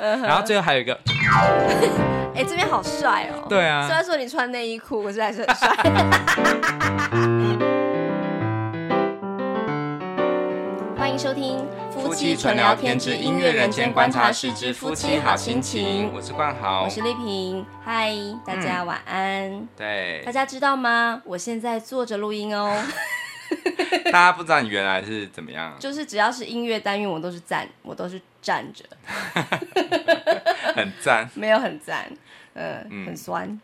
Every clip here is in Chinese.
然后最后还有一个，哎，这边好帅哦。对啊，虽然说你穿内衣裤，可是还是很帅。欢迎收听《夫妻纯聊天之音乐人间观察室之夫妻好心情》。我是冠豪，我是丽萍。嗨，大家晚安。嗯、对，大家知道吗？我现在坐着录音哦。大家不知道你原来是怎么样？就是只要是音乐单元，我都是站，我都是站着，很赞，没有很赞，呃、嗯，很酸。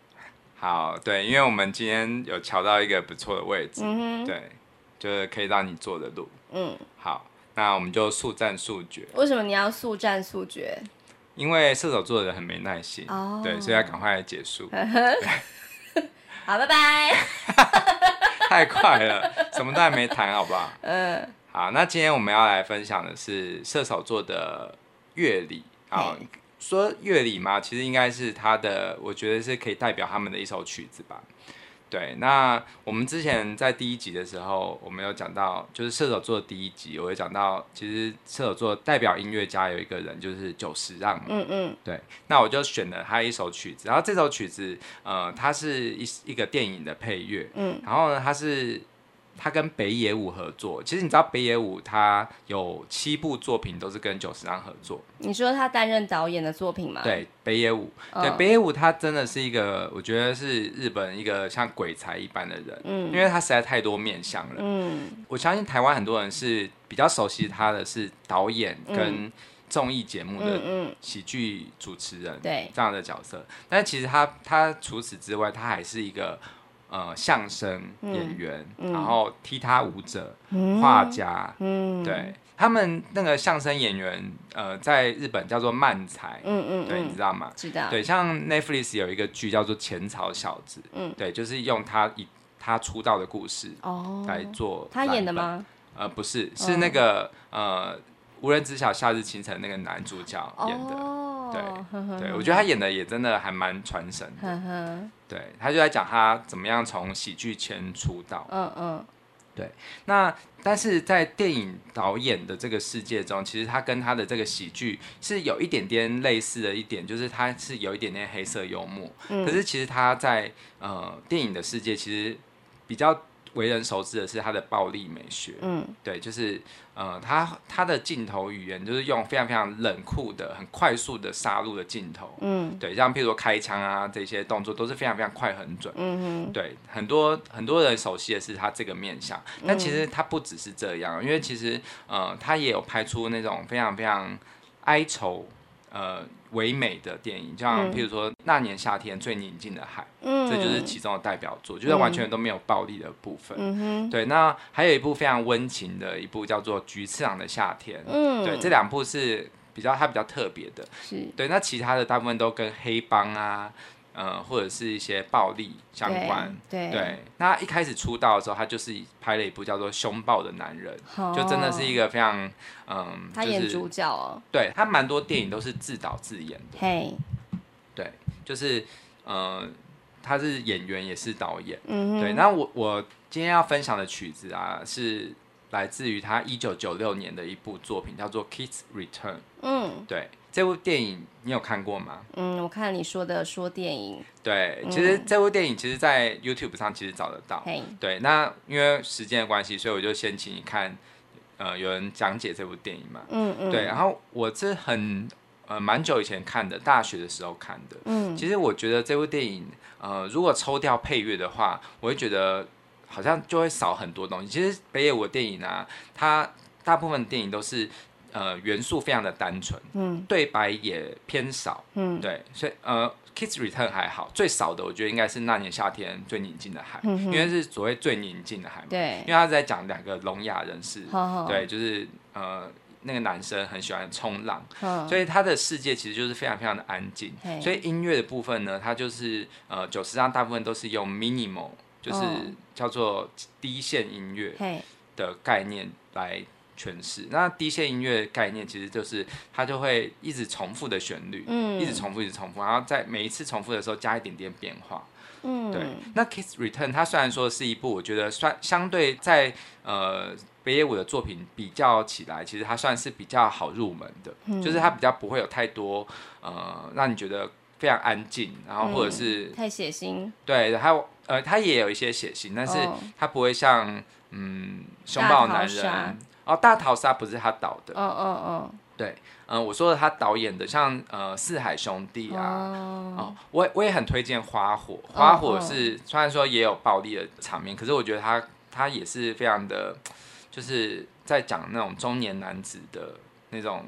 好，对，因为我们今天有瞧到一个不错的位置，嗯哼，对，就是可以让你坐着录，嗯，好，那我们就速战速决。为什么你要速战速决？因为射手座的人很没耐心，哦，对，所以要赶快来结束。好，拜拜。太快了，什么都还没谈，好不好？嗯，好，那今天我们要来分享的是射手座的乐理。啊，说乐理嘛，其实应该是他的，我觉得是可以代表他们的一首曲子吧。对，那我们之前在第一集的时候，我们有讲到，就是射手座的第一集，我有讲到，其实射手座代表音乐家有一个人，就是久石让。嗯嗯，对，那我就选了他一首曲子，然后这首曲子，呃，它是一一个电影的配乐。嗯，然后呢，它是。他跟北野武合作，其实你知道北野武他有七部作品都是跟久石让合作。你说他担任导演的作品吗？对，北野武，哦、对北野武他真的是一个，我觉得是日本一个像鬼才一般的人，嗯，因为他实在太多面相了，嗯，我相信台湾很多人是比较熟悉他的是导演跟综艺节目的喜剧主持人，对。这样的角色，但是其实他他除此之外，他还是一个。呃，相声演员，然后踢踏舞者、画、嗯、家，嗯、对他们那个相声演员，呃，在日本叫做漫才，嗯嗯，对，你知道吗？知道。对，像 Netflix 有一个剧叫做《浅草小子》，嗯，对，就是用他以他出道的故事哦来做。他演的吗？呃，不是，是那个、哦、呃，无人知晓夏日清晨那个男主角演的。哦对，对，我觉得他演的也真的还蛮传神的。对，他就在讲他怎么样从喜剧圈出道。嗯嗯，对。那但是在电影导演的这个世界中，其实他跟他的这个喜剧是有一点点类似的一点，就是他是有一点点黑色幽默。可是其实他在呃电影的世界，其实比较。为人熟知的是他的暴力美学，嗯，对，就是呃，他他的镜头语言就是用非常非常冷酷的、很快速的杀戮的镜头，嗯，对，像譬如说开枪啊这些动作都是非常非常快很准，嗯哼，对，很多很多人熟悉的是他这个面相，但其实他不只是这样，因为其实呃，他也有拍出那种非常非常哀愁。呃，唯美的电影，像譬如说《那年夏天最宁静的海》，嗯，这就是其中的代表作，就是完全都没有暴力的部分。嗯哼，对。那还有一部非常温情的一部叫做《菊次郎的夏天》，嗯，对，这两部是比较它比较特别的，是对。那其他的大部分都跟黑帮啊。呃，或者是一些暴力相关，对，对，对。那一开始出道的时候，他就是拍了一部叫做《凶暴的男人》，哦，就真的是一个非常，嗯，他演主角哦，对，他蛮多电影都是自导自演的，嘿，对，就是，呃，他是演员也是导演，嗯哼，对。那我我今天要分享的曲子啊，是来自于他一九九六年的一部作品，叫做《Kids Return》，嗯，对。这部电影你有看过吗？嗯，我看你说的说电影。对，其实这部电影其实，在 YouTube 上其实找得到。嘿对，那因为时间的关系，所以我就先请你看，呃，有人讲解这部电影嘛。嗯嗯。对，然后我是很呃蛮久以前看的，大学的时候看的。嗯。其实我觉得这部电影，呃，如果抽掉配乐的话，我会觉得好像就会少很多东西。其实北野武的电影啊，它大部分电影都是。呃，元素非常的单纯，嗯，对白也偏少，嗯，对，所以呃，Kids Return 还好，最少的我觉得应该是那年夏天最宁静的海，嗯、因为是所谓最宁静的海嘛，对，因为他在讲两个聋哑人士，好对，就是呃那个男生很喜欢冲浪，好所以他的世界其实就是非常非常的安静，所以音乐的部分呢，它就是呃久石让大部分都是用 minimal，就是叫做低线音乐的概念来。诠释那低线音乐概念其实就是它就会一直重复的旋律，嗯，一直重复，一直重复，然后在每一次重复的时候加一点点变化，嗯，对。那《Kiss Return》它虽然说是一部我觉得算相对在呃北野武的作品比较起来，其实它算是比较好入门的，嗯、就是它比较不会有太多呃让你觉得非常安静，然后或者是、嗯、太血腥。对，还有呃，它也有一些血腥，但是它不会像嗯凶暴男人哦，大逃杀不是他导的。哦哦哦，对，嗯、呃，我说的他导演的，像呃四海兄弟啊，哦，哦我我也很推荐花火，花火是、哦、虽然说也有暴力的场面，可是我觉得他他也是非常的。就是在讲那种中年男子的那种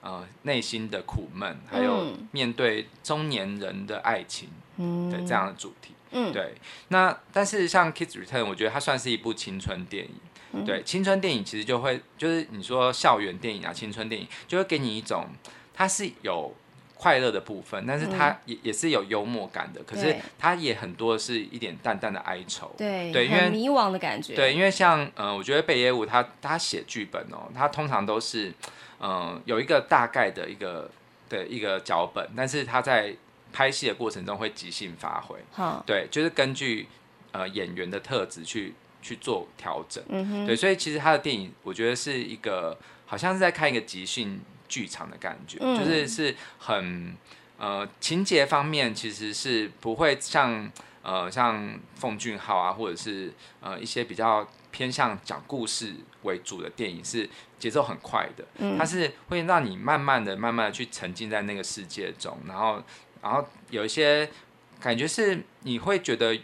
呃内心的苦闷，还有面对中年人的爱情，嗯，对这样的主题，嗯，对。那但是像《Kids Return》，我觉得它算是一部青春电影，嗯、对，青春电影其实就会就是你说校园电影啊，青春电影就会给你一种它是有。快乐的部分，但是它也、嗯、也是有幽默感的，可是它也很多是一点淡淡的哀愁，对，对，因为迷惘的感觉，对，因为像嗯、呃，我觉得北野武他他写剧本哦，他通常都是嗯、呃、有一个大概的一个的一个脚本，但是他在拍戏的过程中会即兴发挥，好，对，就是根据呃演员的特质去去做调整，嗯哼，对，所以其实他的电影我觉得是一个好像是在看一个即兴。剧场的感觉，嗯、就是是很呃情节方面其实是不会像呃像奉俊昊啊，或者是呃一些比较偏向讲故事为主的电影，是节奏很快的，嗯、它是会让你慢慢的、慢慢的去沉浸在那个世界中，然后然后有一些感觉是你会觉得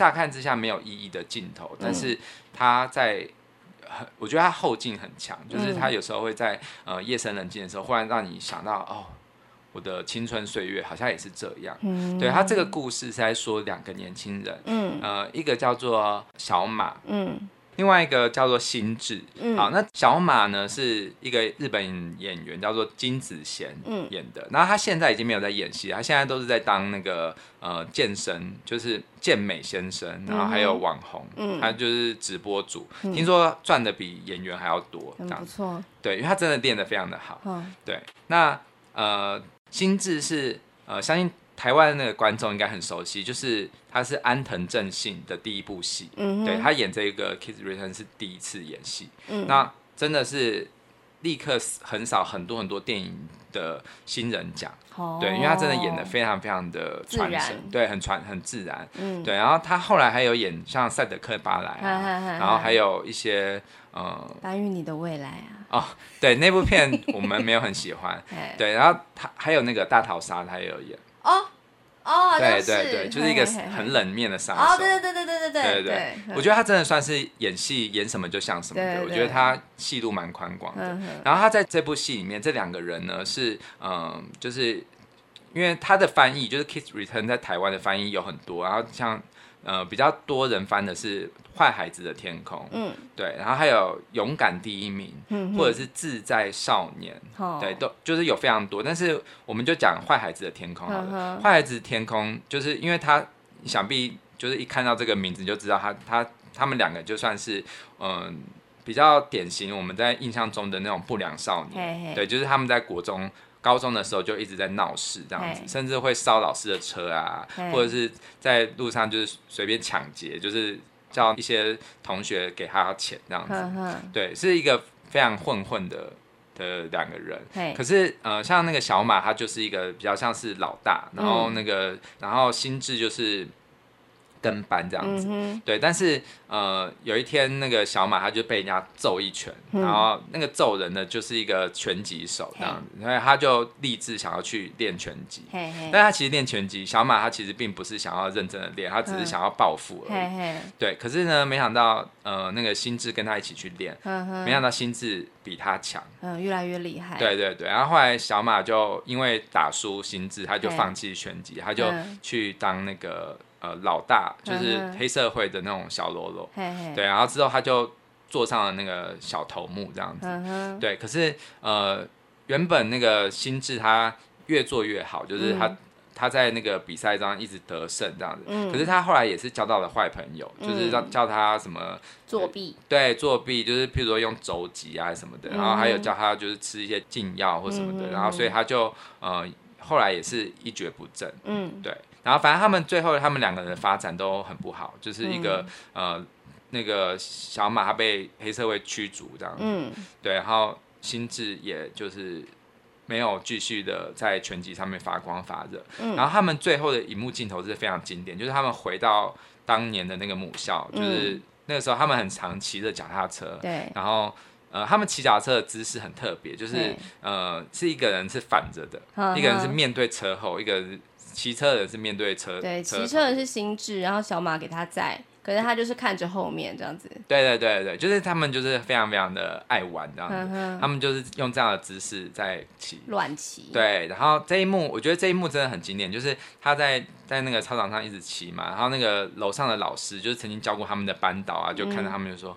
乍看之下没有意义的镜头，但是他在。我觉得他后劲很强，就是他有时候会在呃夜深人静的时候，忽然让你想到哦，我的青春岁月好像也是这样。嗯，对，他这个故事是在说两个年轻人，嗯，呃，一个叫做小马，嗯。另外一个叫做心智，嗯、好，那小马呢是一个日本演员，叫做金子贤演的。然后他现在已经没有在演戏，他现在都是在当那个呃健身，就是健美先生，然后还有网红，嗯、他就是直播主，嗯、听说赚的比演员还要多，这样子。不错。对，因为他真的练得非常的好。嗯、对，那呃心智是呃相信。台湾的那个观众应该很熟悉，就是他是安藤正信的第一部戏，嗯、对，他演这个《Kids Return》是第一次演戏，嗯、那真的是立刻横扫很多很多电影的新人奖，哦、对，因为他真的演的非常非常的传神，然。对，很传很自然，嗯、对，然后他后来还有演像《赛德克巴莱》啊，然后还有一些呃，搬运你的未来啊，哦，对，那部片我们没有很喜欢，对，然后他还有那个大逃杀，他也有演。哦哦，对对对，就是一个很冷面的杀手。哦，对对对对对对对对，我觉得他真的算是演戏演什么就像什么的。我觉得他戏路蛮宽广的。然后他在这部戏里面，这两个人呢是嗯，就是因为他的翻译就是《Kiss Return》在台湾的翻译有很多，然后像呃比较多人翻的是。坏孩子的天空，嗯，对，然后还有勇敢第一名，嗯，或者是自在少年，哦、对，都就是有非常多，但是我们就讲坏孩子的天空好了。坏、孩子的天空，就是因为他想必就是一看到这个名字你就知道他他他们两个就算是嗯比较典型我们在印象中的那种不良少年，嘿嘿对，就是他们在国中。高中的时候就一直在闹事这样子，甚至会烧老师的车啊，或者是在路上就是随便抢劫，就是。叫一些同学给他钱这样子，呵呵对，是一个非常混混的的两个人。可是呃，像那个小马，他就是一个比较像是老大，然后那个，嗯、然后心智就是。跟班这样子，嗯、对，但是呃，有一天那个小马他就被人家揍一拳，嗯、然后那个揍人的就是一个拳击手这样子，嘿所以他就立志想要去练拳击。嘿嘿但他其实练拳击，小马他其实并不是想要认真的练，他只是想要报复而已。对，可是呢，没想到呃，那个心智跟他一起去练，没想到心智比他强，嗯，越来越厉害。对对对，然后后来小马就因为打输心智，他就放弃拳击，他就去当那个。呃，老大就是黑社会的那种小喽啰，对，然后之后他就坐上了那个小头目这样子，对。可是呃，原本那个心智他越做越好，就是他、嗯、他在那个比赛上一直得胜这样子。嗯、可是他后来也是交到了坏朋友，嗯、就是让叫他什么作弊，对，作弊就是譬如说用肘击啊什么的，嗯、然后还有叫他就是吃一些禁药或什么的，嗯、然后所以他就呃后来也是一蹶不振，嗯，对。然后反正他们最后他们两个人的发展都很不好，就是一个、嗯、呃那个小马他被黑社会驱逐这样。子，嗯，对，然后心智也就是没有继续的在拳击上面发光发热，嗯，然后他们最后的一幕镜头是非常经典，就是他们回到当年的那个母校，就是那个时候他们很常骑着脚踏车，对，然后呃，他们骑脚踏车的姿势很特别，就是呃，是一个人是反着的，一个人是面对车后，一个骑车的人是面对车，对，骑车的是心智，然后小马给他载。可是他就是看着后面这样子，对对对对，就是他们就是非常非常的爱玩这样子，他们就是用这样的姿势在骑乱骑，对，然后这一幕我觉得这一幕真的很经典，就是他在在那个操场上一直骑嘛，然后那个楼上的老师就是曾经教过他们的班导啊，就看到他们就说、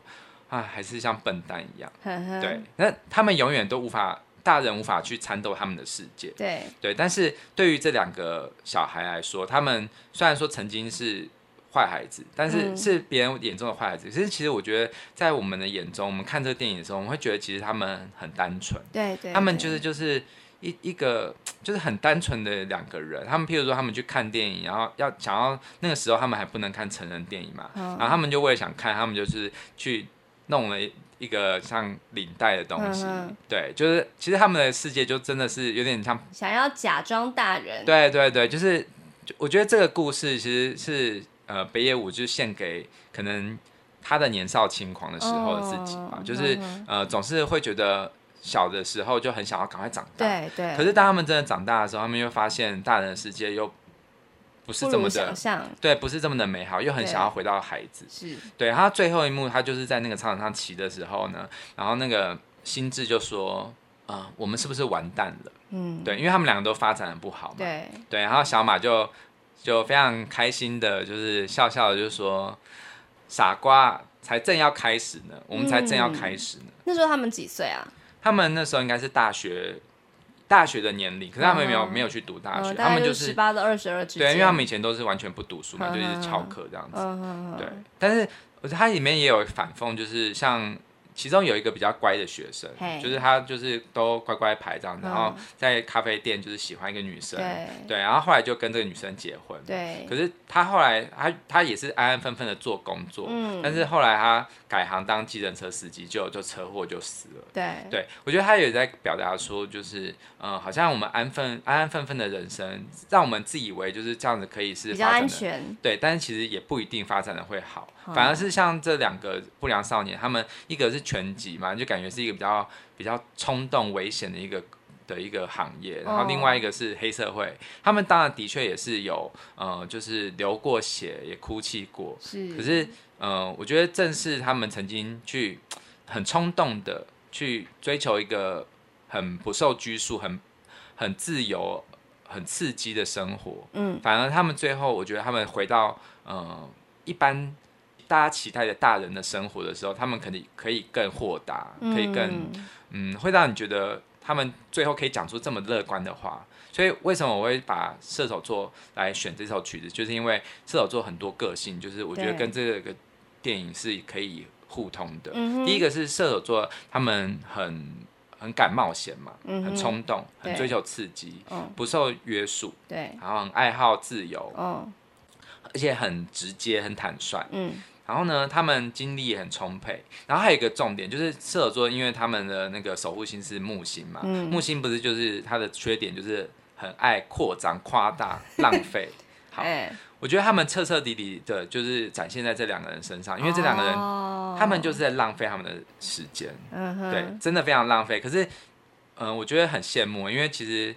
嗯、啊，还是像笨蛋一样，呵呵。对，那他们永远都无法，大人无法去参透他们的世界，对对，但是对于这两个小孩来说，他们虽然说曾经是。坏孩子，但是是别人眼中的坏孩子。可是、嗯、其实我觉得，在我们的眼中，我们看这个电影的时候，我们会觉得其实他们很单纯。对，对对，他们就是就是一一个就是很单纯的两个人。他们譬如说，他们去看电影，然后要想要那个时候他们还不能看成人电影嘛，嗯、然后他们就为了想看，他们就是去弄了一个像领带的东西。嗯、对，就是其实他们的世界就真的是有点像想要假装大人。对对对，就是我觉得这个故事其实是。呃，北野武就献给可能他的年少轻狂的时候的自己嘛，oh, 就是、uh. 呃，总是会觉得小的时候就很想要赶快长大，对对。可是当他们真的长大的时候，他们又发现大人的世界又不是这么的，对，不是这么的美好，又很想要回到孩子。是，对。他最后一幕，他就是在那个操场上骑的时候呢，然后那个心智就说：“啊、呃，我们是不是完蛋了？”嗯，对，因为他们两个都发展的不好嘛，对对。然后小马就。就非常开心的，就是笑笑的，就说：“傻瓜，才正要开始呢，我们才正要开始呢。嗯”那时候他们几岁啊？他们那时候应该是大学，大学的年龄，可是他们没有、嗯、没有去读大学，嗯、他们就是十八到二十二之间。对，因为他们以前都是完全不读书嘛，嗯、就一直翘课这样子。嗯、对，但是我觉得它里面也有反讽，就是像。其中有一个比较乖的学生就是他就是都乖乖牌这样然后在咖啡店就是喜欢一个女生，对，对，然后后来就跟这个女生结婚，对。可是他后来他他也是安安分分的做工作，嗯，但是后来他改行当计程车司机，就就车祸就死了，对，对。我觉得他也在表达说，就是嗯、呃，好像我们安分安安分分的人生，让我们自以为就是这样子可以是比较安全，对，但是其实也不一定发展的会好，嗯、反而是像这两个不良少年，他们一个是。拳击嘛，就感觉是一个比较比较冲动、危险的一个的一个行业。然后另外一个是黑社会，他们当然的确也是有，呃，就是流过血，也哭泣过。是，可是，呃，我觉得正是他们曾经去很冲动的去追求一个很不受拘束、很很自由、很刺激的生活。嗯，反而他们最后，我觉得他们回到呃一般。大家期待的大人的生活的时候，他们肯定可以更豁达，可以更嗯，嗯，会让你觉得他们最后可以讲出这么乐观的话。所以为什么我会把射手座来选这首曲子，就是因为射手座很多个性，就是我觉得跟这个电影是可以互通的。对第一个是射手座，他们很很敢冒险嘛，嗯、很冲动，很追求刺激，不受约束，对，然后很爱好自由，哦、而且很直接，很坦率，嗯。然后呢，他们精力也很充沛。然后还有一个重点就是射手座，因为他们的那个守护星是木星嘛，嗯、木星不是就是它的缺点就是很爱扩张、夸大、浪费。好，欸、我觉得他们彻彻底底的，就是展现在这两个人身上，因为这两个人，哦、他们就是在浪费他们的时间，嗯、对，真的非常浪费。可是，嗯、呃，我觉得很羡慕，因为其实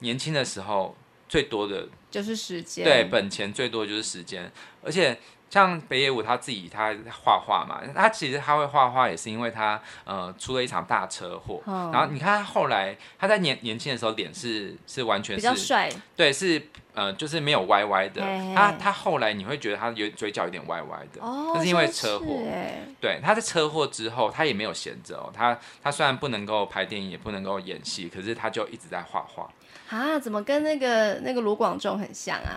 年轻的时候最多的就是时间，对，本钱最多的就是时间，而且。像北野武他自己，他画画嘛，他其实他会画画，也是因为他呃出了一场大车祸。哦、然后你看他后来，他在年年轻的时候脸是是完全是比较帅，对，是呃就是没有歪歪的。他他后来你会觉得他有嘴角有点歪歪的，哦，那是因为车祸。对，他在车祸之后，他也没有闲着哦。他他虽然不能够拍电影，也不能够演戏，可是他就一直在画画。啊，怎么跟那个那个卢广仲很像啊？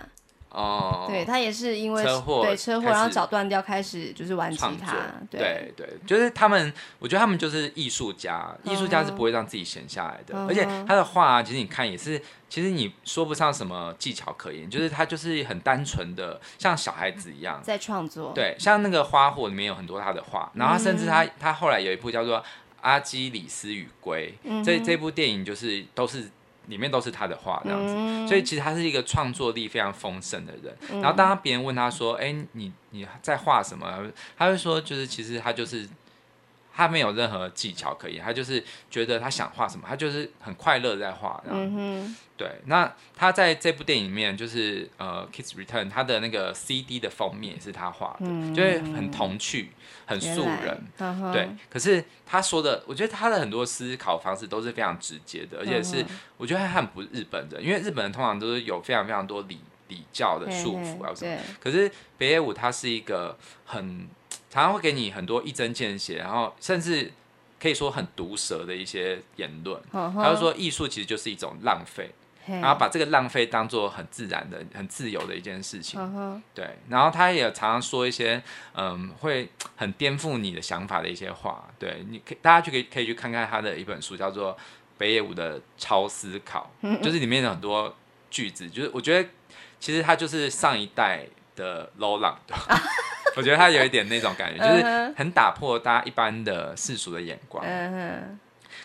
哦，对他也是因为车祸，对车祸，然后脚断掉，开始就是玩吉他。对对，对，就是他们，我觉得他们就是艺术家，艺术家是不会让自己闲下来的。Uh. 而且他的画啊，其实你看也是，其实你说不上什么技巧可言，就是他就是很单纯的，像小孩子一样在创作。对，像那个花火里面有很多他的画，然后甚至他他后来有一部叫做《阿基里斯与龟》，这这部电影就是都是。里面都是他的画这样子，嗯，所以其实他是一个创作力非常丰盛的人。嗯、然后当别人问他说：“哎、欸，你你在画什么？”他会说：“就是其实他就是他没有任何技巧可言，他就是觉得他想画什么，他就是很快乐在画。嗯”对。那他在这部电影里面，就是呃，《Kids Return》他的那个 CD 的封面也是他画的，嗯，就是很童趣。很素人，对。可是他说的，我觉得他的很多思考方式都是非常直接的，而且是我觉得他很不日本的，因为日本人通常都是有非常非常多礼礼教的束缚啊什么。可是北野武他是一个很常常会给你很多一针见血，然后甚至可以说很毒舌的一些言论。他就说艺术其实就是一种浪费。然后把这个浪费当做很自然的、很自由的一件事情，uh. 对。然后他也常常说一些嗯，会很颠覆你的想法的一些话，对。你可以大家去可以可以去看看他的一本书，叫做《北野武的超思考》，就是里面有很多句子，就是我觉得其实他就是上一代的 Roland，我觉得他有一点那种感觉，就是很打破大家一般的世俗的眼光。Uh.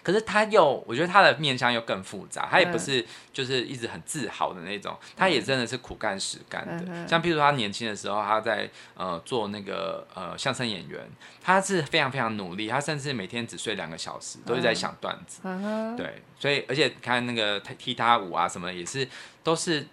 可是他又，我觉得他的面相又更复杂。他也不是就是一直很自豪的那种，他也真的是苦干实干的。嗯、像譬如说他年轻的时候，他在呃做那个呃相声演员，他是非常非常努力，他甚至每天只睡两个小时，都是在想段子。嗯、对，所以而且看那个踢踏舞啊什么，也是都是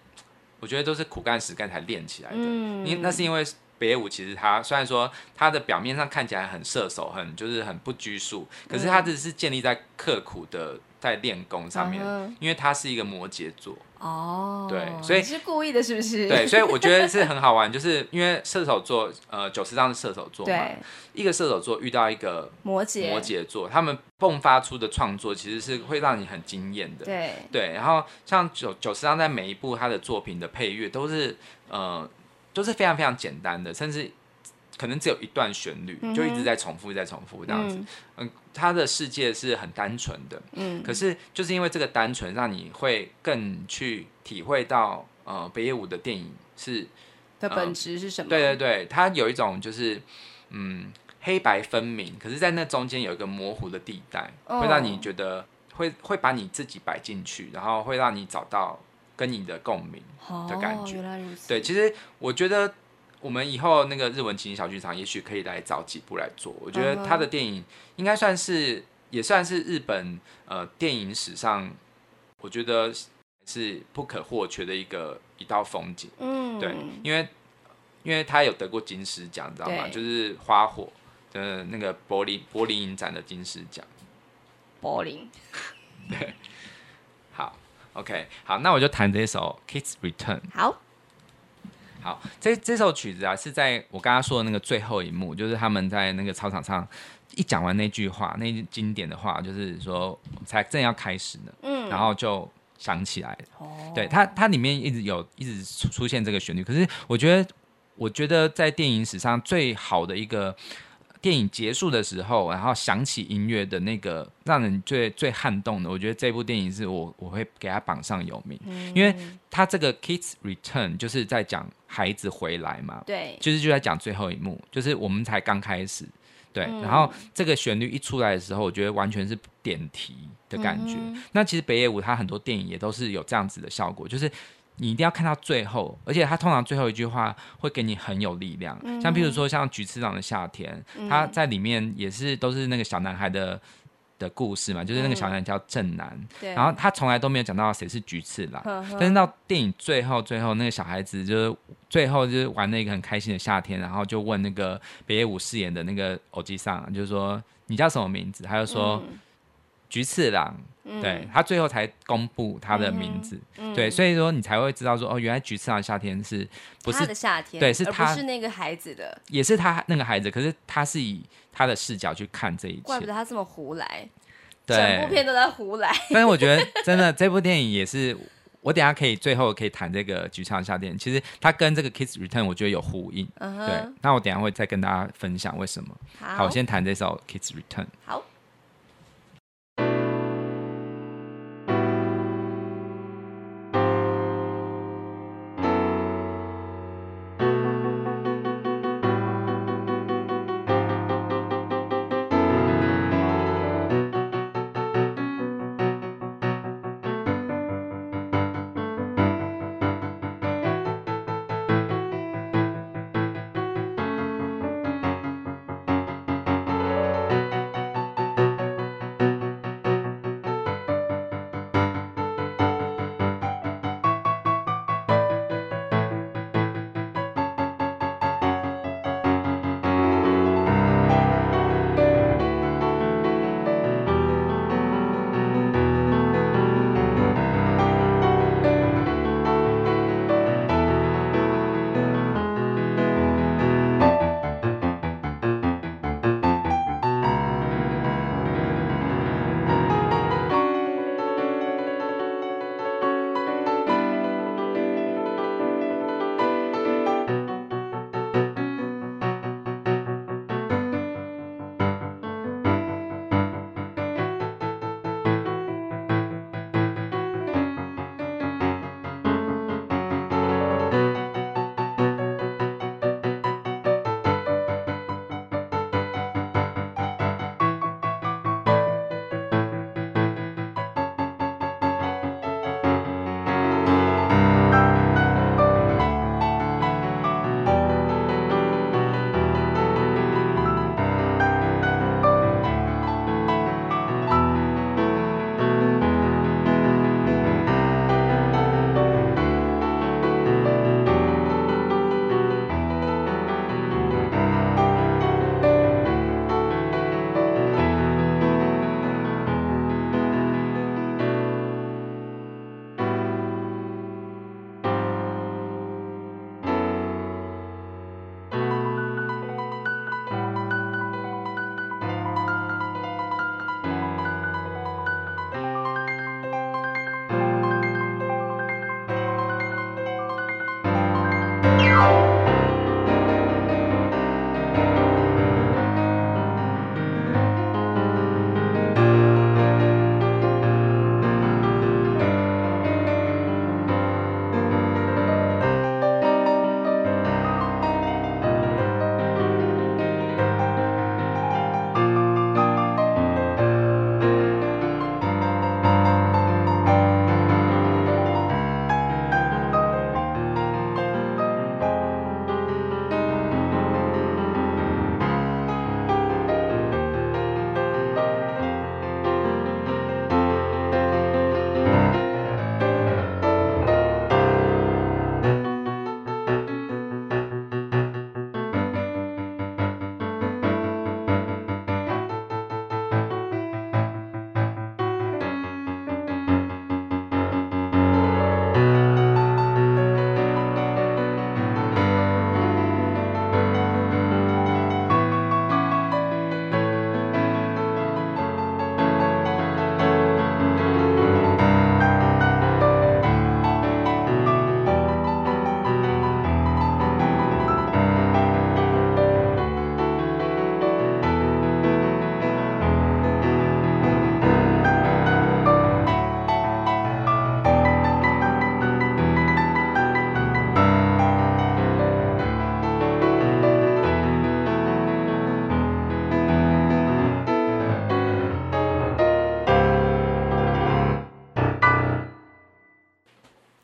我觉得都是苦干实干才练起来的。嗯，因那是因为。北野武其实他虽然说他的表面上看起来很射手，很就是很不拘束，可是他只是建立在刻苦的在练功上面，嗯，因为他是一个摩羯座哦，对，所以你是故意的，是不是？对，所以我觉得是很好玩，就是因为射手座，呃，九十张是射手座嘛，一个射手座遇到一个摩羯摩羯座，他们迸发出的创作其实是会让你很惊艳的，对对，然后像九九十张在每一部他的作品的配乐都是呃。都是非常非常简单的，甚至可能只有一段旋律，就一直在重复，在重复这样子。嗯，他的世界是很单纯的。嗯，可是就是因为这个单纯，让你会更去体会到，呃，北野武的电影是的本质是什么？对对对，它有一种就是，嗯，黑白分明，可是在那中间有一个模糊的地带，会让你觉得会会把你自己摆进去，然后会让你找到。跟你的共鸣的感觉，哦，对，其实我觉得我们以后那个日文情景小剧场，也许可以来找几部来做。我觉得他的电影应该算是，也算是日本呃电影史上，我觉得是不可或缺的一个一道风景。嗯，对，因为因为他有得过金狮奖，你知道吗？就是花火的那个柏林柏林影展的金狮奖。柏林，对。OK，好，那我就弹这首《Kids Return》。好，好，这这首曲子啊，是在我刚刚说的那个最后一幕，就是他们在那个操场上一讲完那句话，那句经典的话，就是说才正要开始呢，嗯，然后就想起来了。哦，对，它它里面一直有一直出现这个旋律，可是我觉得，我觉得在电影史上最好的一个。电影结束的时候，然后响起音乐的那个让人最最撼动的，我觉得这部电影是我我会给他榜上有名，嗯，因为它这个 Kids Return 就是在讲孩子回来嘛，对，就是就在讲最后一幕，就是我们才刚开始，对，嗯，然后这个旋律一出来的时候，我觉得完全是点题的感觉。嗯，那其实北野武他很多电影也都是有这样子的效果，就是。你一定要看到最后，而且他通常最后一句话会给你很有力量。嗯、像譬如说，像菊次郎的夏天，他、嗯、在里面也是都是那个小男孩的的故事嘛，就是那个小男孩叫正男，嗯、然后他从来都没有讲到谁是菊次郎，但是到电影最后最后那个小孩子就是最后就是玩了一个很开心的夏天，然后就问那个北野武饰演的那个偶吉桑，就是说你叫什么名字？他就说。嗯菊次郎，对，他最后才公布他的名字，嗯，对，所以说你才会知道说，哦，原来菊次郎夏天是不是他的夏天？对，是他，是那个孩子的，也是他那个孩子，可是他是以他的视角去看这一切，怪不得他这么胡来，对，整部片都在胡来。但是我觉得真的这部电影也是我等下可以最后可以谈这个橘长夏天，其实它跟这个 Kids Return 我觉得有呼应。Uh huh. 对，那我等下会再跟大家分享为什么。好，好，我先谈这首 Kids Return。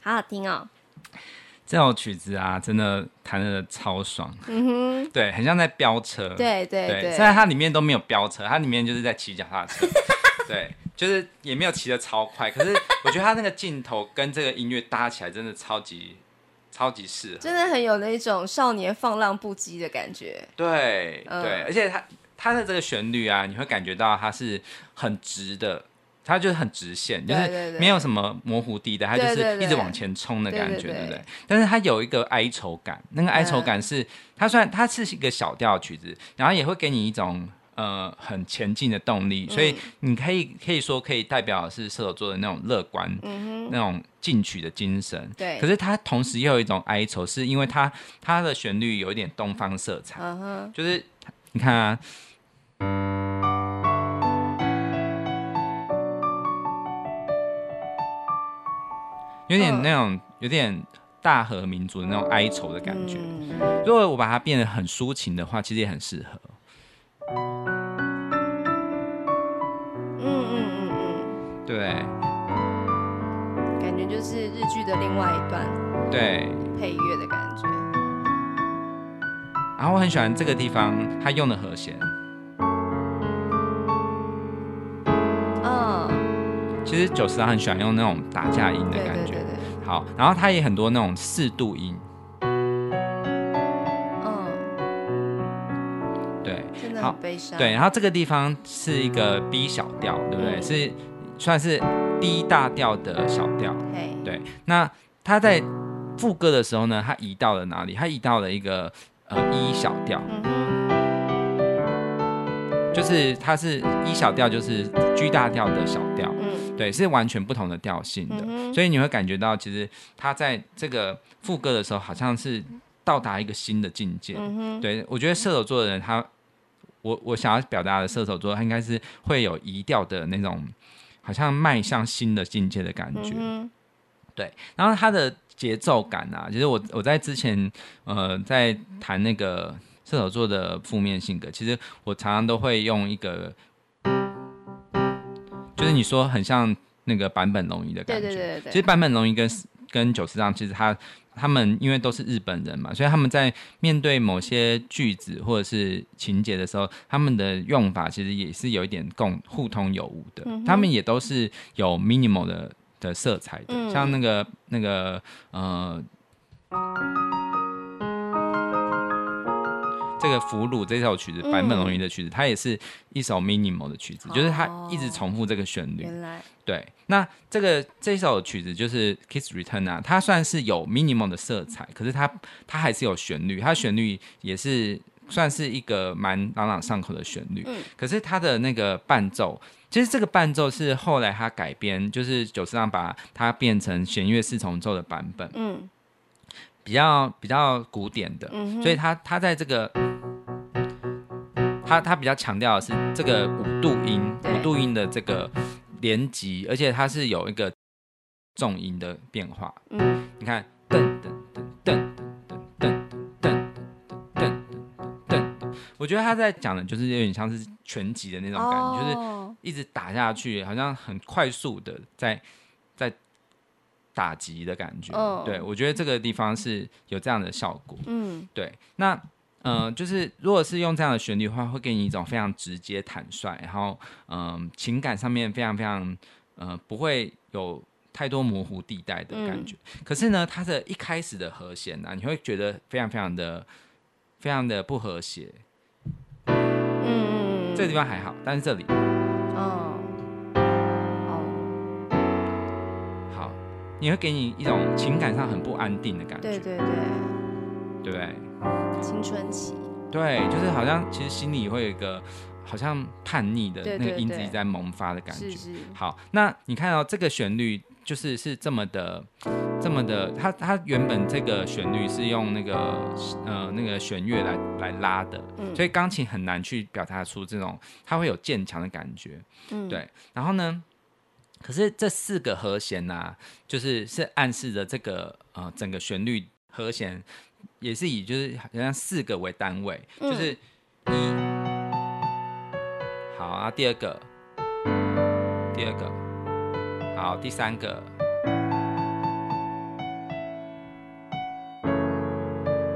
好好。听哦，这首曲子啊，真的弹的超爽，嗯哼，对，很像在飙车，对对对，虽然它里面都没有飙车，它里面就是在骑脚踏车，对，就是也没有骑的超快，可是我觉得它那个镜头跟这个音乐搭起来，真的超级超级适合，真的很有那种少年放浪不羁的感觉，对、嗯、对，而且它它的这个旋律啊，你会感觉到它是很直的。它就是很直线，就是没有什么模糊地带，它就是一直往前冲的感觉，对不对？但是它有一个哀愁感，那个哀愁感是它虽然它是一个小调曲子，然后也会给你一种呃很前进的动力，所以你可以可以说可以代表是射手座的那种乐观，嗯、那种进取的精神。对，可是它同时又有一种哀愁，是因为它它的旋律有一点东方色彩，嗯、就是你看啊。有点那种，有点大和民族的那种哀愁的感觉。如果我把它变得很抒情的话，其实也很适合。嗯嗯嗯嗯，对。感觉就是日剧的另外一段。对。配乐的感觉。然后我很喜欢这个地方，它用的和弦。其实九十郎很喜欢用那种打架音的感觉，对对对对，好，然后他也很多那种四度音，嗯，对，真的很悲伤，对，然后这个地方是一个 B 小调，对不对？嗯、是算是 D 大调的小调，对。那他在副歌的时候呢，他移到了哪里？他移到了一个呃 E 小调。嗯就是它是一小调，就是 G 大调的小调，嗯，对，是完全不同的调性的，嗯，所以你会感觉到，其实它在这个副歌的时候，好像是到达一个新的境界。嗯，对，我觉得射手座的人，他，我我想要表达的射手座，他应该是会有移调的那种，好像迈向新的境界的感觉。嗯，对，然后他的节奏感啊，其实我我在之前呃在谈那个。射手座的负面性格，其实我常常都会用一个，就是你说很像那个坂本龙一的感觉。对对对对。其实坂本龙一跟跟久石让，其实他他们因为都是日本人嘛，所以他们在面对某些句子或者是情节的时候，他们的用法其实也是有一点共互通有无的。嗯、他们也都是有 minimal 的的色彩的，嗯、像那个那个呃。这个俘虏这首曲子，坂本龙一的曲子，嗯，它也是一首 minimal 的曲子，哦，就是它一直重复这个旋律。原来对，那这个这首曲子就是 Kiss Return 啊，它算是有 minimal 的色彩，可是它它还是有旋律，它旋律也是算是一个蛮朗朗上口的旋律。嗯，可是它的那个伴奏，其实这个伴奏是后来他改编，就是久石让把它变成弦乐四重奏的版本。嗯。比较比较古典的，嗯、所以他他在这个，他他比较强调的是这个五度音，五度音的这个连级，而且它是有一个重音的变化。嗯，你看，噔噔噔噔噔噔噔噔噔噔噔，我觉得他在讲的就是有点像是拳击的那种感觉，哦，就是一直打下去，好像很快速的在在。打击的感觉，oh. 对，我觉得这个地方是有这样的效果。嗯，对。那嗯、呃，就是如果是用这样的旋律的话，会给你一种非常直接、坦率，然后嗯、呃，情感上面非常非常呃，不会有太多模糊地带的感觉。嗯、可是呢，它的一开始的和弦呢、啊，你会觉得非常非常的非常的不和谐。嗯，这个地方还好，但是这里，哦。也会给你一种情感上很不安定的感觉，对对对，对不对？青春期，对，就是好像其实心里会有一个好像叛逆的那个因子在萌发的感觉。好，那你看到这个旋律就是是这么的，这么的，它它原本这个旋律是用那个呃那个弦乐来来拉的，嗯，所以钢琴很难去表达出这种它会有渐强的感觉，嗯，对。然后呢？可是这四个和弦呐、啊，就是是暗示着这个呃整个旋律和弦也是以就是好像四个为单位，嗯、就是一，好啊，第二个，第二个，好，第三个，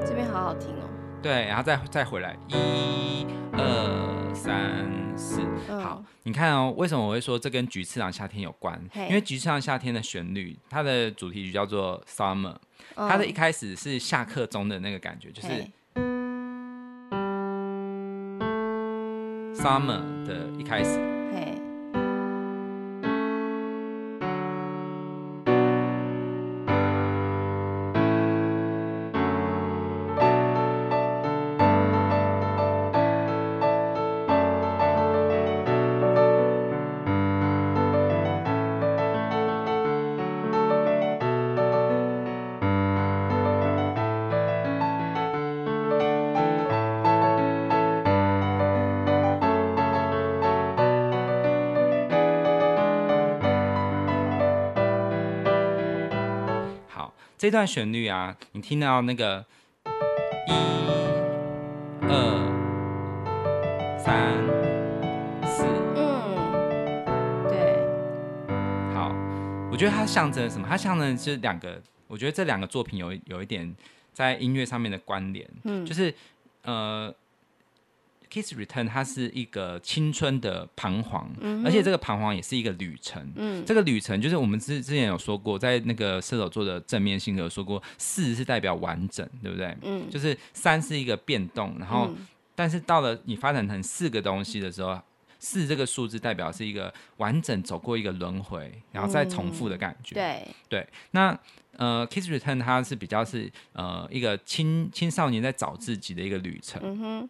这边好好听哦。对，然后再再回来，一、二、三。四，好，你看哦，为什么我会说这跟菊次郎夏天有关？因为菊次郎夏天的旋律，它的主题曲叫做 Summer，它的一开始是下课钟的那个感觉，就是 Summer 的一开始。这段旋律啊，你听到那个一、二、三、四，嗯，对，好，我觉得它象征什么？它象征是两个，我觉得这两个作品有有一点在音乐上面的关联，嗯，就是呃。Kiss Return，它是一个青春的彷徨，嗯、而且这个彷徨也是一个旅程。嗯，这个旅程就是我们之之前有说过，在那个射手座的正面性格有说过，四是代表完整，对不对？嗯，就是三是一个变动，然后、嗯、但是到了你发展成四个东西的时候，四这个数字代表是一个完整走过一个轮回，然后再重复的感觉。嗯、对对，那呃，Kiss Return 它是比较是呃一个青青少年在找自己的一个旅程。嗯哼。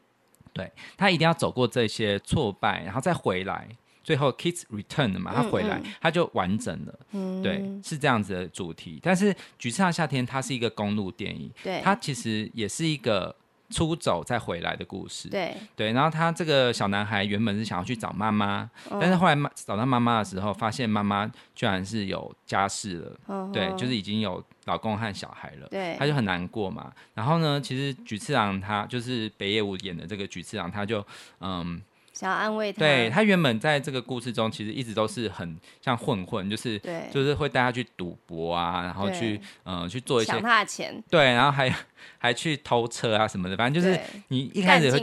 对，他一定要走过这些挫败，然后再回来，最后，kids Return 了嘛，他回来，嗯嗯、他就完整了。嗯，对，是这样子的主题。但是《橘子上夏天》它是一个公路电影，对，它其实也是一个出走再回来的故事。对对，然后他这个小男孩原本是想要去找妈妈，嗯、但是后来找到妈妈的时候，发现妈妈居然是有家室了。嗯、对，就是已经有。老公和小孩了，对，他就很难过嘛。然后呢，其实菊次郎他就是北野武演的这个菊次郎，他就嗯想要安慰他。对，他原本在这个故事中，其实一直都是很像混混，就是对，就是会带他去赌博啊，然后去嗯去做一些抢他的钱，对，然后还 还去偷车啊什么的。反正就是你一开始会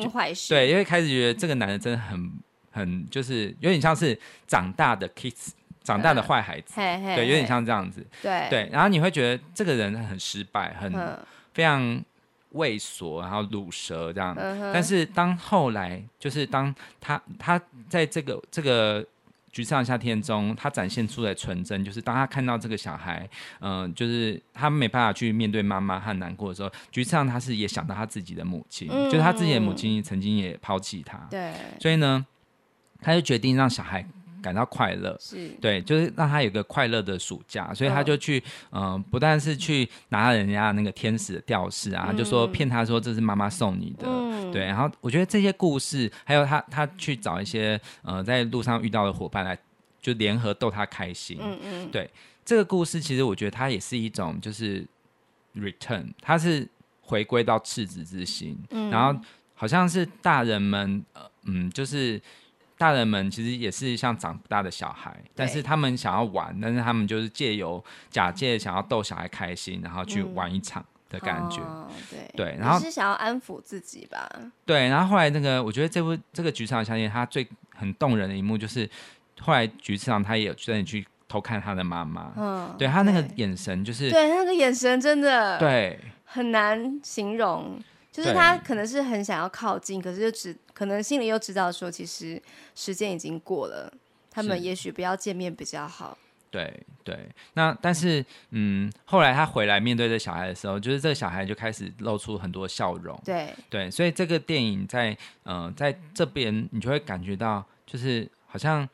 对，因为开始觉得这个男的真的很很就是有点像是长大的 kids。长大的坏孩子，对，有点像这样子，对对。然后你会觉得这个人很失败，很、嗯、非常猥琐，然后鲁蛇这样。但是当后来，就是当他他在这个这个橘次郎夏天中，他展现出来纯真，就是当他看到这个小孩，嗯、呃，就是他没办法去面对妈妈和难过的时候，橘次郎他是也想到他自己的母亲，嗯、就是他自己的母亲曾经也抛弃他，对，所以呢，他就决定让小孩。感到快乐，是。对，就是让他有个快乐的暑假，所以他就去，嗯、呃，不但是去拿人家那个天使的吊饰啊，嗯、就说骗他说这是妈妈送你的，嗯、对。然后我觉得这些故事，还有他他去找一些呃在路上遇到的伙伴来，就联合逗他开心，嗯嗯，对。这个故事其实我觉得它也是一种就是 return，它是回归到赤子之心，嗯、然后好像是大人们，呃、嗯，就是。大人们其实也是像长不大的小孩，但是他们想要玩，但是他们就是借由假借想要逗小孩开心，然后去玩一场的感觉。对对，然后是想要安抚自己吧。对，然后后来那个，我觉得这部这个橘次郎夏天，他最很动人的一幕就是，后来橘次郎他也有真的去偷看他的妈妈。嗯，对他那个眼神就是，对那个眼神真的对很难形容。就是他可能是很想要靠近，可是就只可能心里又知道说，其实时间已经过了，他们也许不要见面比较好。对对，那但是嗯，后来他回来面对这小孩的时候，就是这个小孩就开始露出很多笑容。对对，所以这个电影在嗯、呃，在这边你就会感觉到，就是好像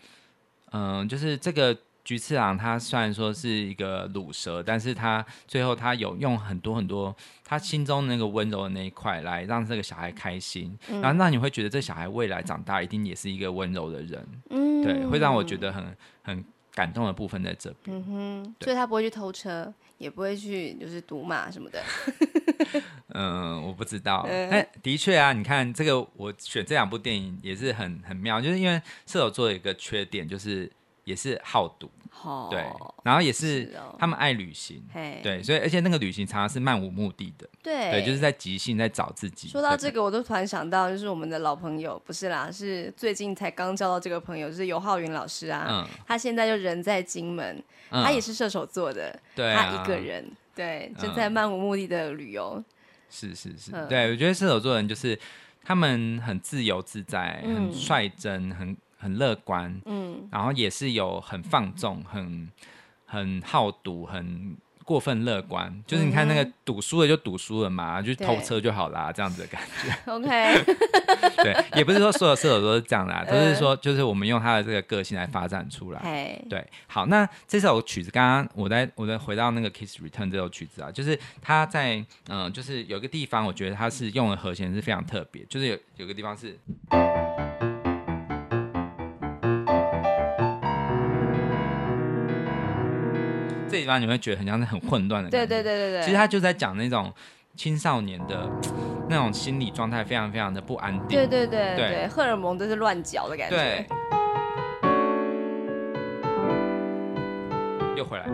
嗯、呃，就是这个。橘次郎他虽然说是一个鲁蛇，但是他最后他有用很多很多他心中那个温柔的那一块来让这个小孩开心，嗯、然后那你会觉得这小孩未来长大一定也是一个温柔的人，嗯，对，会让我觉得很很感动的部分在这边，嗯哼，所以他不会去偷车，也不会去就是赌马什么的，嗯，我不知道，但的确啊，你看这个我选这两部电影也是很很妙，就是因为射手座有一个缺点就是。也是好赌，oh, 对，然后也是他们爱旅行，哦、对，所以而且那个旅行常常是漫无目的的，对，对，就是在即兴在找自己。说到这个，我都突然想到，就是我们的老朋友，不是啦，是最近才刚交到这个朋友，就是尤浩云老师啊，嗯、他现在就人在金门，嗯、他也是射手座的，对、啊，他一个人，对，正在漫无目的的旅游，嗯、是是是，嗯、对，我觉得射手座人就是他们很自由自在，很率真，很。嗯很乐观，嗯，然后也是有很放纵，很很好赌，很过分乐观。嗯、就是你看那个赌输了就赌输了嘛，就偷车就好啦，对这样子的感觉。OK，对，也不是说所有射手都是这样啦，都是说就是我们用他的这个个性来发展出来。嗯、对，好，那这首曲子，刚刚我在我在回到那个 Kiss Return 这首曲子啊，就是他在嗯、呃，就是有个地方，我觉得他是用的和弦是非常特别，就是有有个地方是。这地方你会觉得很像是很混乱的感觉。对对对对对。其实他就在讲那种青少年的那种心理状态，非常非常的不安定。对对对对，荷尔蒙都是乱搅的感觉。对。又回来。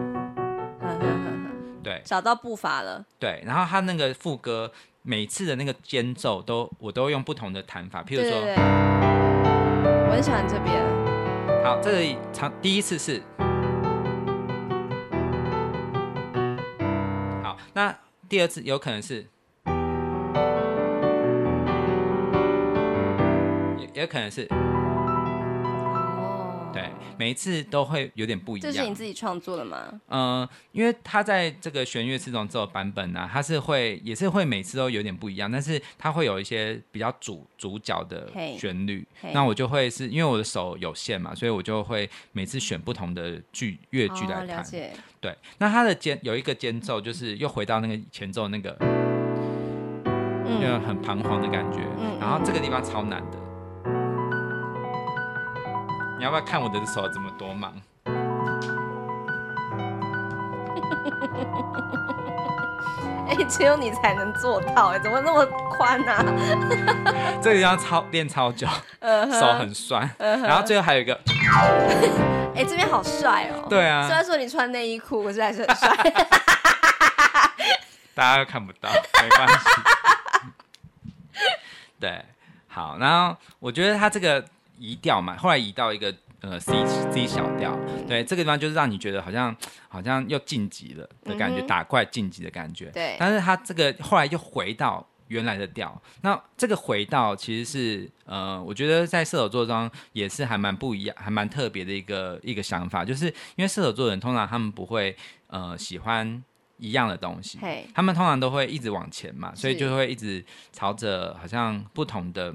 对。找到步伐了。对，然后他那个副歌每次的那个间奏都我都用不同的弹法，譬如说，对对对，我很喜欢这边。好，这里唱第一次是那第二次有可能是，也有可能是。对，每一次都会有点不一样。这是你自己创作的吗？嗯、呃，因为他在这个弦乐四重奏版本呢、啊，他是会也是会每次都有点不一样，但是他会有一些比较主主角的旋律。Hey, 那我就会是因为我的手有限嘛，所以我就会每次选不同的剧乐剧来弹。Oh, 对，那他的间有一个间奏，就是又回到那个前奏那个，嗯，就很彷徨的感觉。嗯，然后这个地方超难的。你要不要看我的手怎么多忙？哎、欸，只有你才能做到，哎，怎么那么宽啊？这个地方超练超久，uh -huh, 手很酸。Uh -huh. 然后最后还有一个，哎、欸，这边好帅哦。对啊，虽然说你穿内衣裤，可是还是很帅。大家都看不到，没关系。对，好，然后我觉得他这个。移调嘛，后来移到一个呃 C C 小调，对，这个地方就是让你觉得好像好像又晋级了的感觉，嗯、打怪晋级的感觉。对，但是他这个后来又回到原来的调，那这个回到其实是呃，我觉得在射手座中也是还蛮不一样，还蛮特别的一个一个想法，就是因为射手座人通常他们不会呃喜欢一样的东西，他们通常都会一直往前嘛，所以就会一直朝着好像不同的。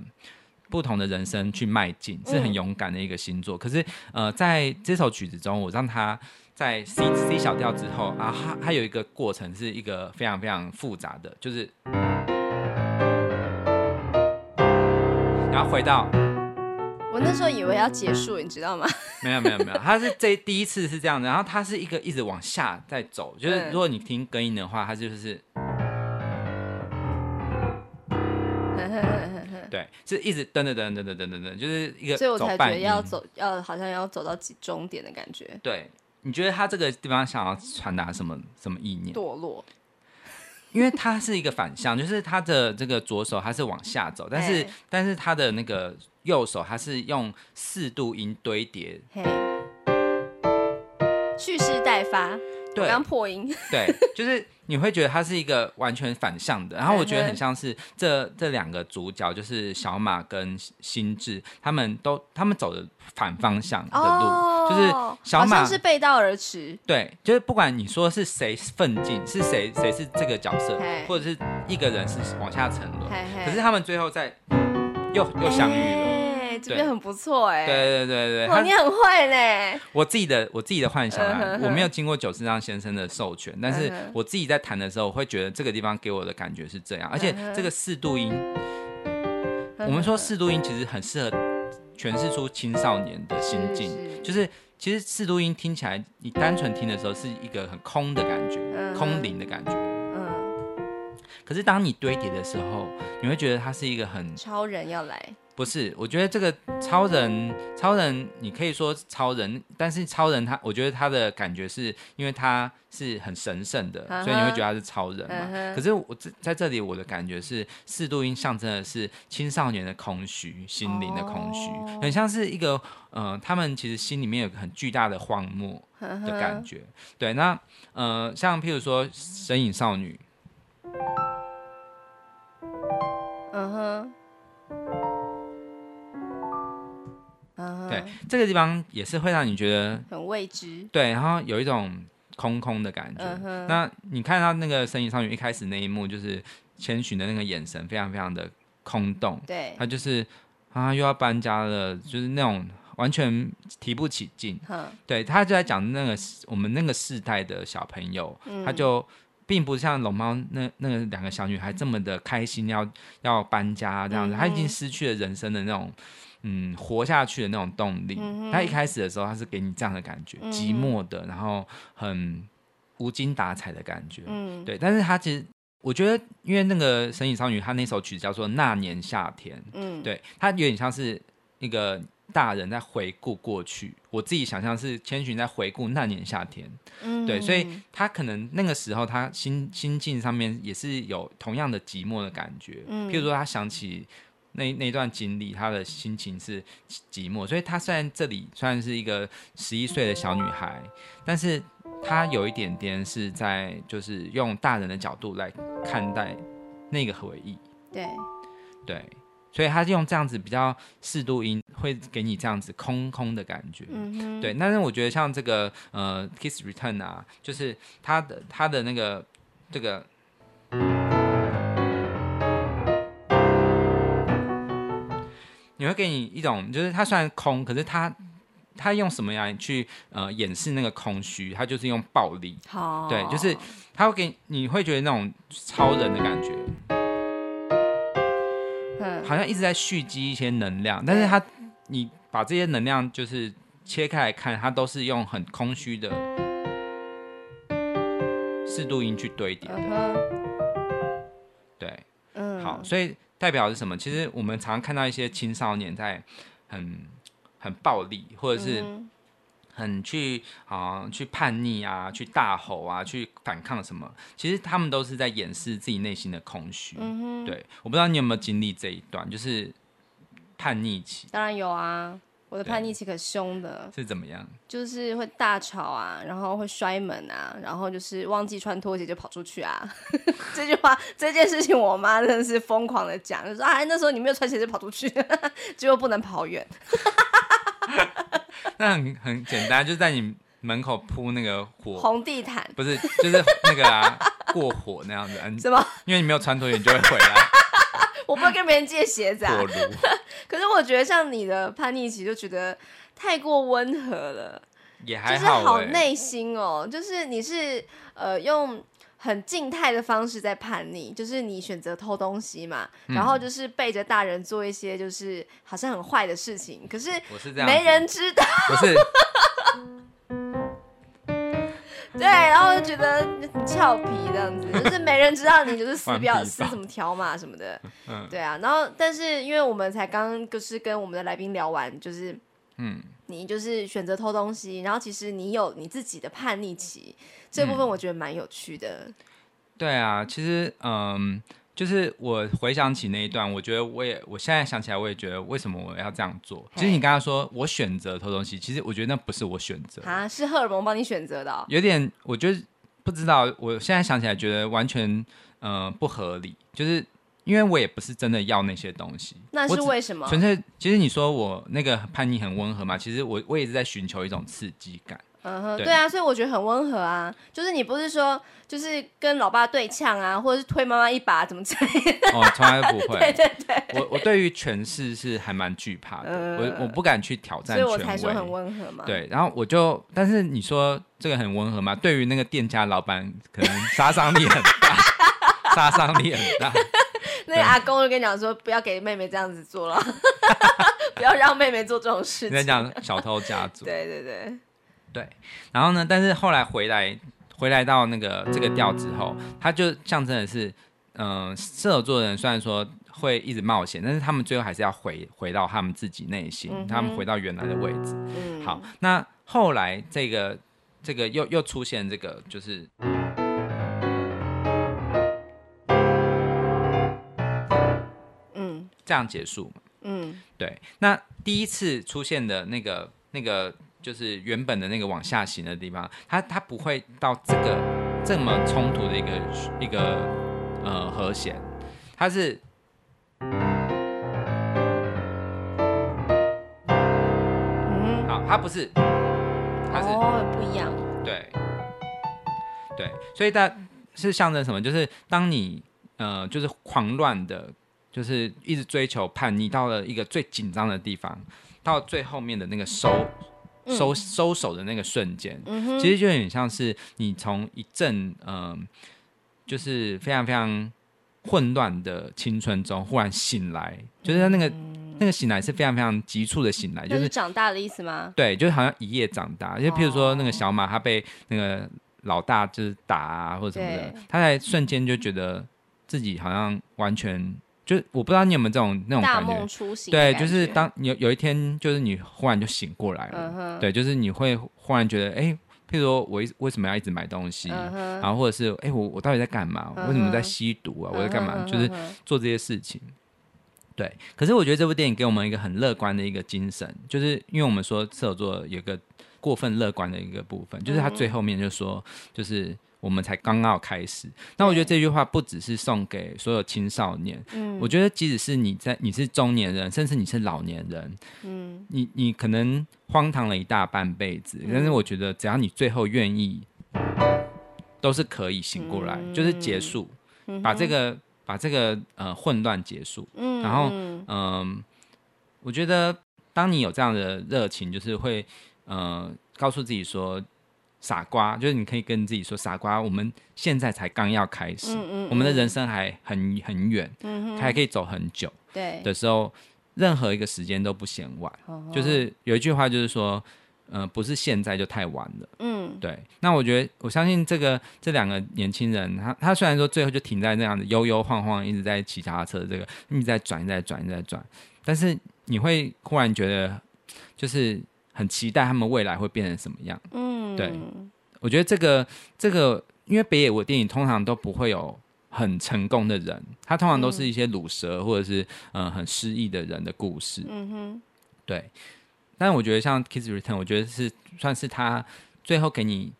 不同的人生去迈进，是很勇敢的一个星座。嗯、可是，呃，在这首曲子中，我让他在 C C 小调之后啊，它它有一个过程，是一个非常非常复杂的，就是，然后回到，我那时候以为要结束，你知道吗？没有没有没有，他是这第一次是这样的，然后他是一个一直往下在走，就是如果你听根音的话，它就是。对，是一直噔噔噔噔噔噔噔噔，就是一个，所以我才觉得要走，要好像要走到终点的感觉。对，你觉得他这个地方想要传达什么什么意念？堕落，因为它是一个反向，就是他的这个左手它是往下走，但是、欸、但是他的那个右手它是用四度音堆叠，蓄势待发。对，刚破音。对，就是你会觉得它是一个完全反向的，然后我觉得很像是这这两个主角，就是小马跟心智，他们都他们走的反方向的路，哦、就是小马是背道而驰。对，就是不管你说是谁奋进，是谁谁是这个角色，或者是一个人是往下沉沦，可是他们最后在又又相遇了。这边很不错哎，对对对对，哦，你很会呢。我自己的我自己的幻想啊，我没有经过久石让先生的授权，但是我自己在弹的时候，我会觉得这个地方给我的感觉是这样，而且这个四度音，我们说四度音其实很适合诠释出青少年的心境，就是其实四度音听起来，你单纯听的时候是一个很空的感觉，空灵的感觉，嗯，可是当你堆叠的时候，你会觉得它是一个很超人要来。不是，我觉得这个超人，超人你可以说超人，但是超人他，我觉得他的感觉是因为他是很神圣的，uh -huh. 所以你会觉得他是超人嘛。Uh -huh. 可是我在在这里，我的感觉是四度音象征的是青少年的空虚，心灵的空虚，oh. 很像是一个，呃，他们其实心里面有个很巨大的荒漠的感觉。Uh -huh. 对，那呃，像譬如说神隐少女，嗯哼。对，这个地方也是会让你觉得很未知，对，然后有一种空空的感觉。Uh-huh. 那你看到那个《神隐少女》一开始那一幕，就是千寻的那个眼神，非常非常的空洞。对，他就是啊，又要搬家了，就是那种完全提不起劲。Uh-huh. 对，他就在讲那个我们那个世代的小朋友，他就并不像龙猫那那个两个小女孩这么的开心要，要要搬家这样子，他已经失去了人生的那种。嗯，活下去的那种动力。他、嗯、一开始的时候，他是给你这样的感觉，嗯、寂寞的，然后很无精打采的感觉。嗯，对。但是他其实，我觉得，因为那个神隐少女，她那首曲子叫做《那年夏天》。嗯，对，它有点像是一个。大人在回顾过去，我自己想象是千寻在回顾那年夏天，嗯，对，所以他可能那个时候他心心境上面也是有同样的寂寞的感觉，嗯，譬如说他想起那那段经历，他的心情是寂寞，所以他虽然这里虽然是一个十一岁的小女孩，但是他有一点点是在就是用大人的角度来看待那个回忆，对，对。所以他用这样子比较适度音，会给你这样子空空的感觉，对。但是我觉得像这个呃，Kiss Return 啊，就是他的他的那个这个，你会给你一种，就是它虽然空，可是它它用什么样去呃掩饰那个空虚？它就是用暴力，好，对，就是它会给你会觉得那种超人的感觉。好像一直在蓄积一些能量，但是它，你把这些能量就是切开来看，它都是用很空虚的四度音去堆叠的。Uh. 对，嗯，好，所以代表是什么？其实我们常常看到一些青少年在很很暴力，或者是。很去啊，去叛逆啊，去大吼啊，去反抗什么？其实他们都是在掩饰自己内心的空虚。嗯，对，我不知道你有没有经历这一段，就是叛逆期。当然有啊，我的叛逆期可凶的。是怎么样？就是会大吵啊，然后会摔门啊，然后就是忘记穿拖鞋就跑出去啊。这句话，这件事情，我妈真的是疯狂的讲，就说啊，那时候你没有穿鞋就跑出去，结果不能跑远。那很很简单，就在你门口铺那个火红地毯，不是，就是那个啊，过火那样子。什么？因为你没有穿拖鞋，你就会回来。我不会跟别人借鞋子啊。可是我觉得像你的叛逆期，就觉得太过温和了，也还好，就是好内心哦，就是你是呃用。很静态的方式在叛逆，就是你选择偷东西嘛，嗯、然后就是背着大人做一些就是好像很坏的事情，可是没人知道。不是，对，然后就觉得很俏皮这样子，就是没人知道你就是撕标撕什么条码什么的，嗯、对啊。然后，但是因为我们才刚就是跟我们的来宾聊完，就是嗯，你就是选择偷东西，然后其实你有你自己的叛逆期。这部分我觉得蛮有趣的。嗯，对啊，其实嗯，就是我回想起那一段，我觉得我也，我现在想起来，我也觉得为什么我要这样做。其实你刚刚说我选择偷东西，其实我觉得那不是我选择啊，是荷尔蒙帮你选择的哦。有点，我觉得不知道，我现在想起来觉得完全嗯、呃、不合理，就是因为我也不是真的要那些东西，那是为什么？纯粹，其实你说我那个叛逆很温和嘛，其实我我也是在寻求一种刺激感。嗯哼，对，啊，所以我觉得很温和啊。就是你不是说，就是跟老爸对呛啊，或者是推妈妈一把，怎么之类的？哦，从来不会。对对对，我我对于权势是还蛮惧怕的，嗯、我我不敢去挑战权威。所以我才说很温和嘛。对，然后我就，但是你说这个很温和嘛？对于那个店家老板，可能杀伤力很大，杀伤力很大。那阿公就跟你讲说，不要给妹妹这样子做了，不要让妹妹做这种事情。你在讲小偷家族。对对对。对，然后呢？但是后来回来，回来到那个这个调之后，他就象征的是，嗯、呃，射手座的人虽然说会一直冒险，但是他们最后还是要回回到他们自己内心，嗯、他们回到原来的位置。嗯、好，那后来这个这个又又出现这个就是，嗯，这样结束嘛？嗯，对。那第一次出现的那个那个。就是原本的那个往下行的地方，它它不会到这个这么冲突的一个一个呃和弦，它是，它不是，它是哦不一样，对对，所以它是象征什么？就是当你呃就是狂乱的，就是一直追求叛逆，到了一个最紧张的地方，到最后面的那个收。收收手的那个瞬间，嗯、其实就有点像是你从一阵嗯、呃，就是非常非常混乱的青春中忽然醒来，就是他那个、嗯、那个醒来是非常非常急促的醒来，就是，是长大的意思吗？对，就是好像一夜长大。就譬如说那个小马，他被那个老大就是打啊或者什么的，他才瞬间就觉得自己好像完全就我不知道你有没有这种那种感觉，大梦初醒，对，就是当有有一天就是你忽然就醒过来了，嗯、对，就是你会忽然觉得哎。诶譬如说，我为什么要一直买东西？Uh. 然后或者是，哎、欸，我我到底在干嘛？Uh. 为什么在吸毒啊？我在干嘛？Uh. 就是做这些事情。对，可是我觉得这部电影给我们一个很乐观的一个精神，就是因为我们说射手座有个过分乐观的一个部分，就是他最后面就说，就是。我们才刚刚开始，那我觉得这句话不只是送给所有青少年，嗯，我觉得即使是你在你是中年人，甚至你是老年人，嗯，你你可能荒唐了一大半辈子，嗯、但是我觉得只要你最后愿意，都是可以醒过来，嗯、就是结束，嗯、把这个把这个呃混乱结束，嗯，然后嗯、呃，我觉得当你有这样的热情，就是会呃告诉自己说。傻瓜，就是你可以跟自己说，傻瓜，我们现在才刚要开始，嗯嗯嗯、我们的人生还很很远，嗯、还可以走很久。对的时候，任何一个时间都不嫌晚。哦、就是有一句话，就是说，呃，不是现在就太晚了。嗯，对。那我觉得，我相信这个这两个年轻人，他他虽然说最后就停在那样子悠悠晃晃，一直在骑脚踏车，这个一直在转，一直在转，一直在转，但是你会忽然觉得，就是。很期待他们未来会变成什么样？嗯，对，我觉得这个这个，因为北野武电影通常都不会有很成功的人，他通常都是一些卤蛇或者是嗯、呃、很失意的人的故事。嗯哼，对。但是我觉得像《Kiss Return》，我觉得是算是他最后给你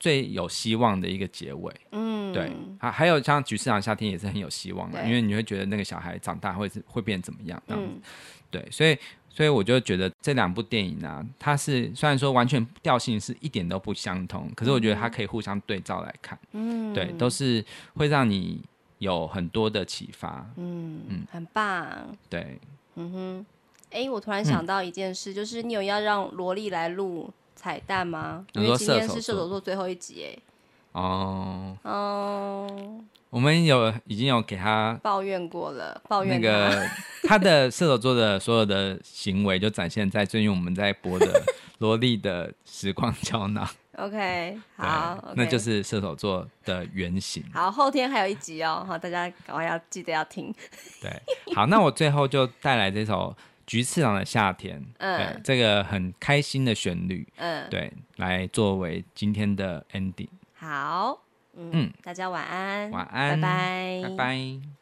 最有希望的一个结尾。嗯，对。还还有像《菊次郎夏天》也是很有希望的，因为你会觉得那个小孩长大会是会变怎么样？这样子。嗯、对，所以。所以我就觉得这两部电影啊，它是虽然说完全调性是一点都不相同，可是我觉得它可以互相对照来看，嗯，对，都是会让你有很多的启发，嗯嗯，嗯很棒，对，嗯哼，哎，我突然想到一件事，嗯、就是你有要让萝莉来录彩蛋吗？因为今天是射手座。最后一集，哎，哦。哦。我们有已经有给他抱怨过了，抱怨那个他的射手座的所有的行为，就展现在最近我们在播的《萝莉的时光胶囊》。OK，好，那就是射手座的原型。好，后天还有一集哦，好，大家赶快要记得要听。对，好，那我最后就带来这首《菊次郎的夏天》，嗯，这个很开心的旋律，嗯，对，来作为今天的 ending。好。嗯，大家晚安，晚安，拜拜，拜拜。